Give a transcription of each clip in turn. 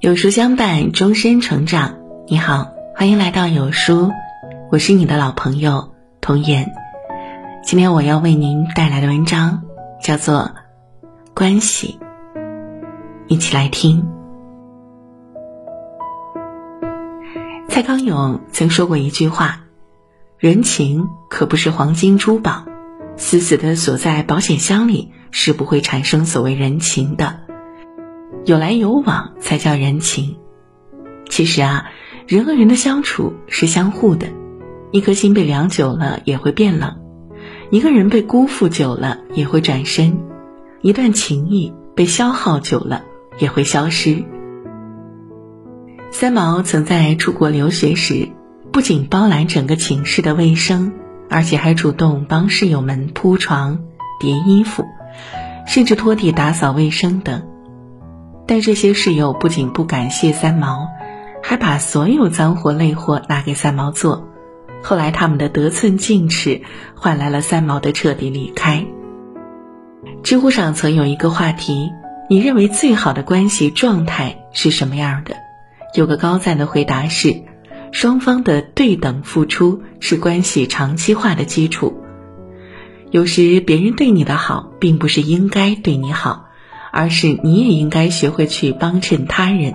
有书相伴，终身成长。你好，欢迎来到有书，我是你的老朋友童言。今天我要为您带来的文章叫做《关系》，一起来听。蔡康永曾说过一句话：“人情可不是黄金珠宝，死死的锁在保险箱里，是不会产生所谓人情的。”有来有往才叫人情。其实啊，人和人的相处是相互的，一颗心被凉久了也会变冷，一个人被辜负久了也会转身，一段情谊被消耗久了也会消失。三毛曾在出国留学时，不仅包揽整个寝室的卫生，而且还主动帮室友们铺床、叠衣服，甚至拖地、打扫卫生等。但这些室友不仅不感谢三毛，还把所有脏活累活拿给三毛做。后来他们的得寸进尺，换来了三毛的彻底离开。知乎上曾有一个话题：你认为最好的关系状态是什么样的？有个高赞的回答是：双方的对等付出是关系长期化的基础。有时别人对你的好，并不是应该对你好。而是你也应该学会去帮衬他人。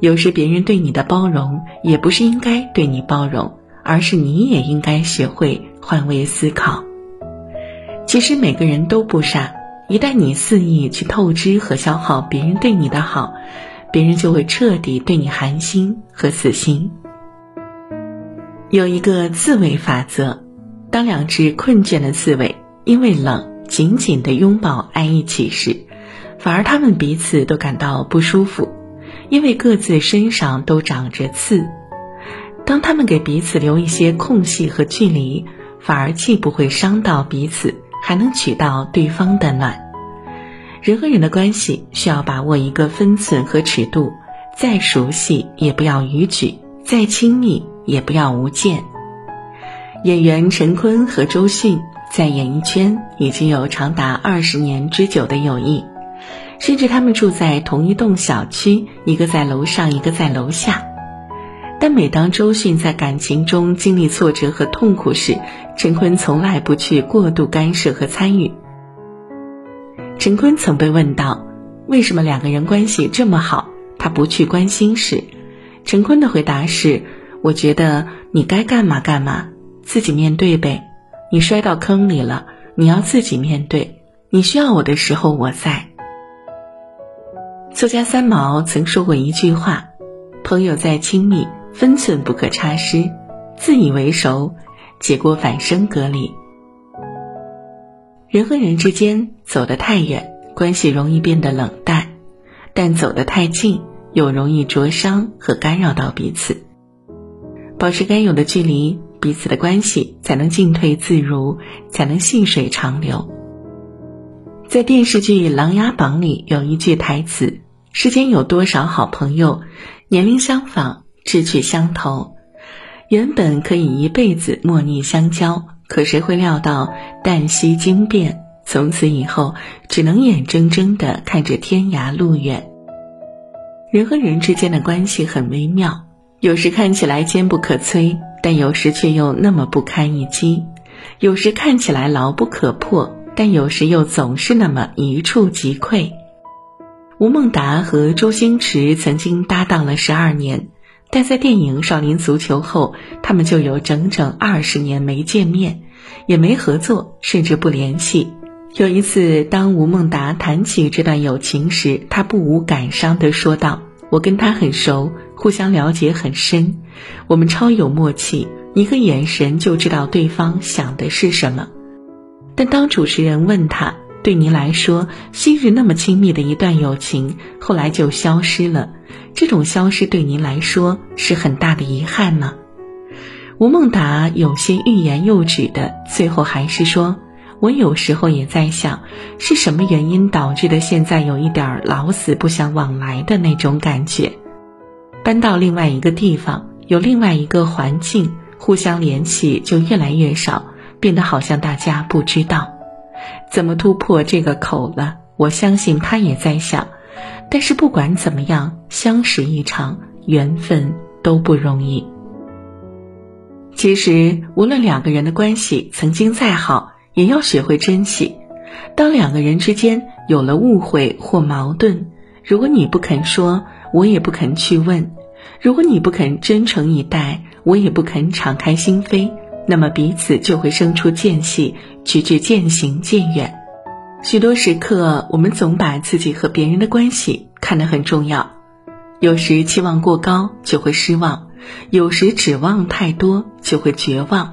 有时别人对你的包容，也不是应该对你包容，而是你也应该学会换位思考。其实每个人都不傻，一旦你肆意去透支和消耗别人对你的好，别人就会彻底对你寒心和死心。有一个自卫法则：当两只困倦的刺猬因为冷紧紧的拥抱挨一起时。反而他们彼此都感到不舒服，因为各自身上都长着刺。当他们给彼此留一些空隙和距离，反而既不会伤到彼此，还能取到对方的暖。人和人的关系需要把握一个分寸和尺度，再熟悉也不要逾矩，再亲密也不要无间。演员陈坤和周迅在演艺圈已经有长达二十年之久的友谊。甚至他们住在同一栋小区，一个在楼上，一个在楼下。但每当周迅在感情中经历挫折和痛苦时，陈坤从来不去过度干涉和参与。陈坤曾被问到，为什么两个人关系这么好，他不去关心时，陈坤的回答是：“我觉得你该干嘛干嘛，自己面对呗。你摔到坑里了，你要自己面对。你需要我的时候，我在。”作家三毛曾说过一句话：“朋友再亲密，分寸不可差失；自以为熟，结果反生隔离。”人和人之间走得太远，关系容易变得冷淡；但走得太近，又容易灼伤和干扰到彼此。保持该有的距离，彼此的关系才能进退自如，才能细水长流。在电视剧《琅琊榜》里有一句台词。世间有多少好朋友，年龄相仿，志趣相投，原本可以一辈子莫逆相交，可谁会料到旦夕惊变，从此以后只能眼睁睁地看着天涯路远。人和人之间的关系很微妙，有时看起来坚不可摧，但有时却又那么不堪一击；有时看起来牢不可破，但有时又总是那么一触即溃。吴孟达和周星驰曾经搭档了十二年，但在电影《少林足球》后，他们就有整整二十年没见面，也没合作，甚至不联系。有一次，当吴孟达谈起这段友情时，他不无感伤地说道：“我跟他很熟，互相了解很深，我们超有默契，一个眼神就知道对方想的是什么。”但当主持人问他，对您来说，昔日那么亲密的一段友情，后来就消失了。这种消失对您来说是很大的遗憾吗？吴孟达有些欲言又止的，最后还是说：“我有时候也在想，是什么原因导致的现在有一点老死不相往来的那种感觉。搬到另外一个地方，有另外一个环境，互相联系就越来越少，变得好像大家不知道。”怎么突破这个口了？我相信他也在想，但是不管怎么样，相识一场，缘分都不容易。其实，无论两个人的关系曾经再好，也要学会珍惜。当两个人之间有了误会或矛盾，如果你不肯说，我也不肯去问；如果你不肯真诚以待，我也不肯敞开心扉，那么彼此就会生出间隙，直至渐行渐远。许多时刻，我们总把自己和别人的关系看得很重要，有时期望过高就会失望，有时指望太多就会绝望。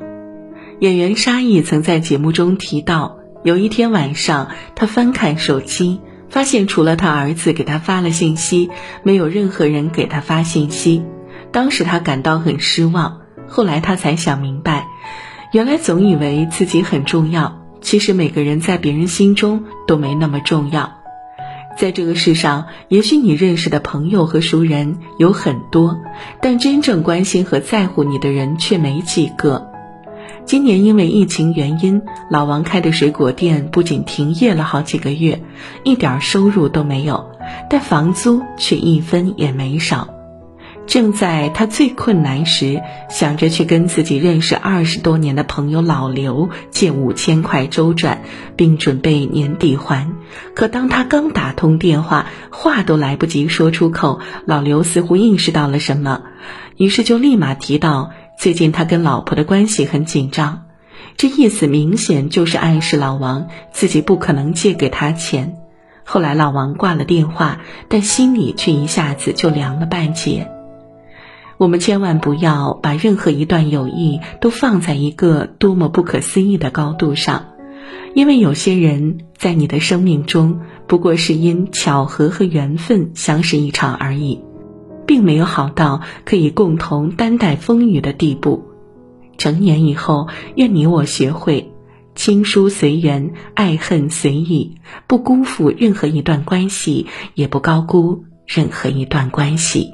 演员沙溢曾在节目中提到。有一天晚上，他翻看手机，发现除了他儿子给他发了信息，没有任何人给他发信息。当时他感到很失望。后来他才想明白，原来总以为自己很重要，其实每个人在别人心中都没那么重要。在这个世上，也许你认识的朋友和熟人有很多，但真正关心和在乎你的人却没几个。今年因为疫情原因，老王开的水果店不仅停业了好几个月，一点收入都没有，但房租却一分也没少。正在他最困难时，想着去跟自己认识二十多年的朋友老刘借五千块周转，并准备年底还。可当他刚打通电话，话都来不及说出口，老刘似乎意识到了什么，于是就立马提到。最近他跟老婆的关系很紧张，这意思明显就是暗示老王自己不可能借给他钱。后来老王挂了电话，但心里却一下子就凉了半截。我们千万不要把任何一段友谊都放在一个多么不可思议的高度上，因为有些人在你的生命中不过是因巧合和缘分相识一场而已。并没有好到可以共同担待风雨的地步。成年以后，愿你我学会亲疏随缘，爱恨随意，不辜负任何一段关系，也不高估任何一段关系。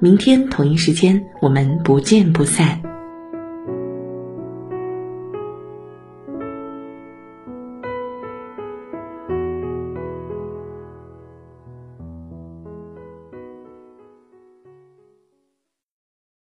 明天同一时间，我们不见不散。